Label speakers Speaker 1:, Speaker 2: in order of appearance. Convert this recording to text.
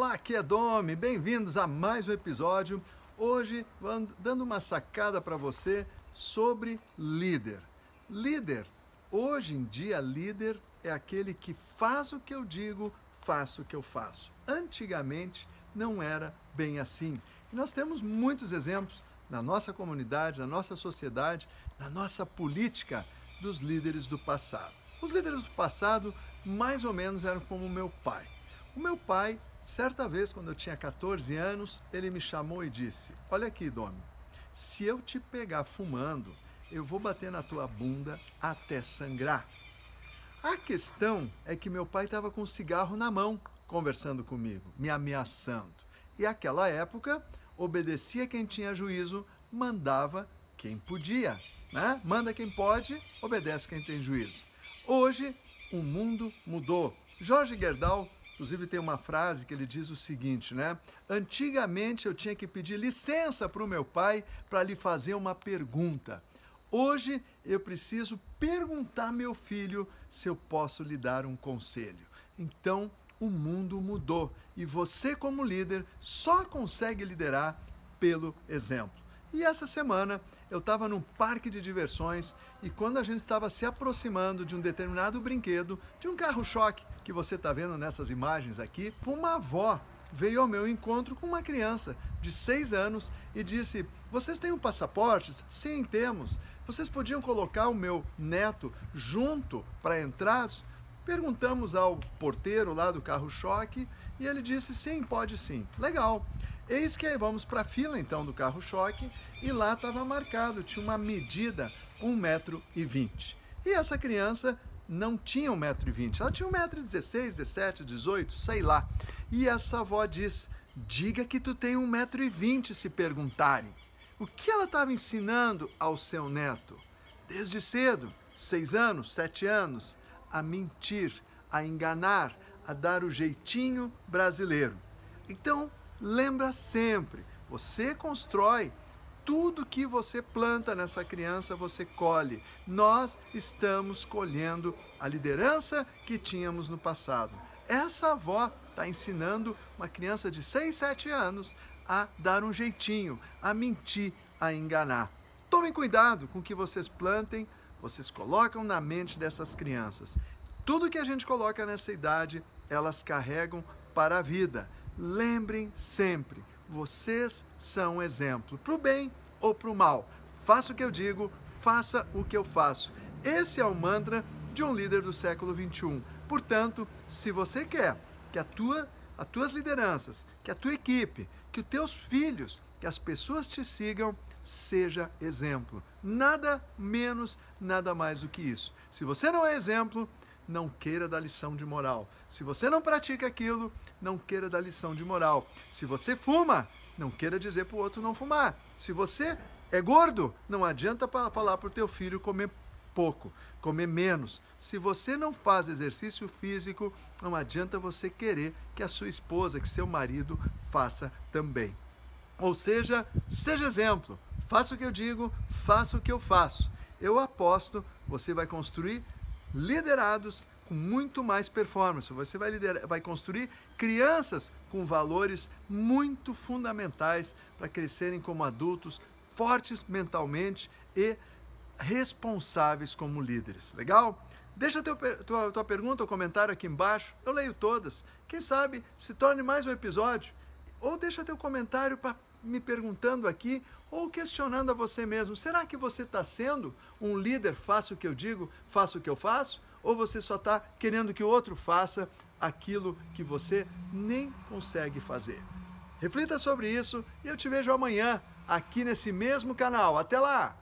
Speaker 1: Olá, aqui é Domi, bem-vindos a mais um episódio. Hoje, dando uma sacada para você sobre líder. Líder, hoje em dia, líder é aquele que faz o que eu digo, faço o que eu faço. Antigamente não era bem assim. E nós temos muitos exemplos na nossa comunidade, na nossa sociedade, na nossa política dos líderes do passado. Os líderes do passado, mais ou menos, eram como o meu pai. O meu pai Certa vez, quando eu tinha 14 anos, ele me chamou e disse: Olha aqui, Domi, se eu te pegar fumando, eu vou bater na tua bunda até sangrar. A questão é que meu pai estava com um cigarro na mão, conversando comigo, me ameaçando. E aquela época, obedecia quem tinha juízo, mandava quem podia. Né? Manda quem pode, obedece quem tem juízo. Hoje, o mundo mudou. Jorge Gerdau Inclusive tem uma frase que ele diz o seguinte, né? Antigamente eu tinha que pedir licença para o meu pai para lhe fazer uma pergunta. Hoje eu preciso perguntar meu filho se eu posso lhe dar um conselho. Então o mundo mudou e você como líder só consegue liderar pelo exemplo. E essa semana eu estava num parque de diversões e quando a gente estava se aproximando de um determinado brinquedo, de um carro-choque que você está vendo nessas imagens aqui, uma avó veio ao meu encontro com uma criança de seis anos e disse: Vocês têm um passaporte? Sim, temos. Vocês podiam colocar o meu neto junto para entrar? Perguntamos ao porteiro lá do carro-choque e ele disse: Sim, pode sim. Legal. Eis que aí vamos para a fila então do carro-choque e lá estava marcado, tinha uma medida 1,20m. E essa criança não tinha 1,20m, ela tinha 1,16m, 17, 18, sei lá. E essa avó diz: diga que tu tem 1,20m se perguntarem. O que ela estava ensinando ao seu neto? Desde cedo, seis anos, sete anos, a mentir, a enganar, a dar o jeitinho brasileiro. Então, lembra sempre, você constrói tudo que você planta nessa criança, você colhe. Nós estamos colhendo a liderança que tínhamos no passado. Essa avó está ensinando uma criança de 6, 7 anos a dar um jeitinho, a mentir, a enganar. Tomem cuidado com o que vocês plantem, vocês colocam na mente dessas crianças. Tudo que a gente coloca nessa idade, elas carregam para a vida. Lembrem sempre, vocês são exemplo para o bem ou para o mal. Faça o que eu digo, faça o que eu faço. Esse é o mantra de um líder do século 21. Portanto, se você quer que a tua, as tuas lideranças, que a tua equipe, que os teus filhos, que as pessoas te sigam, seja exemplo. Nada menos, nada mais do que isso. Se você não é exemplo, não queira dar lição de moral. Se você não pratica aquilo, não queira dar lição de moral. Se você fuma, não queira dizer para o outro não fumar. Se você é gordo, não adianta falar para o teu filho comer pouco, comer menos. Se você não faz exercício físico, não adianta você querer que a sua esposa, que seu marido faça também. Ou seja, seja exemplo. Faça o que eu digo, faça o que eu faço. Eu aposto, você vai construir liderados com muito mais performance. Você vai, liderar, vai construir crianças com valores muito fundamentais para crescerem como adultos, fortes mentalmente e responsáveis como líderes. Legal? Deixa teu, tua, tua pergunta ou comentário aqui embaixo, eu leio todas. Quem sabe se torne mais um episódio. Ou deixa teu comentário para me perguntando aqui ou questionando a você mesmo: será que você está sendo um líder? Faça o que eu digo, faça o que eu faço? Ou você só está querendo que o outro faça aquilo que você nem consegue fazer? Reflita sobre isso e eu te vejo amanhã aqui nesse mesmo canal. Até lá!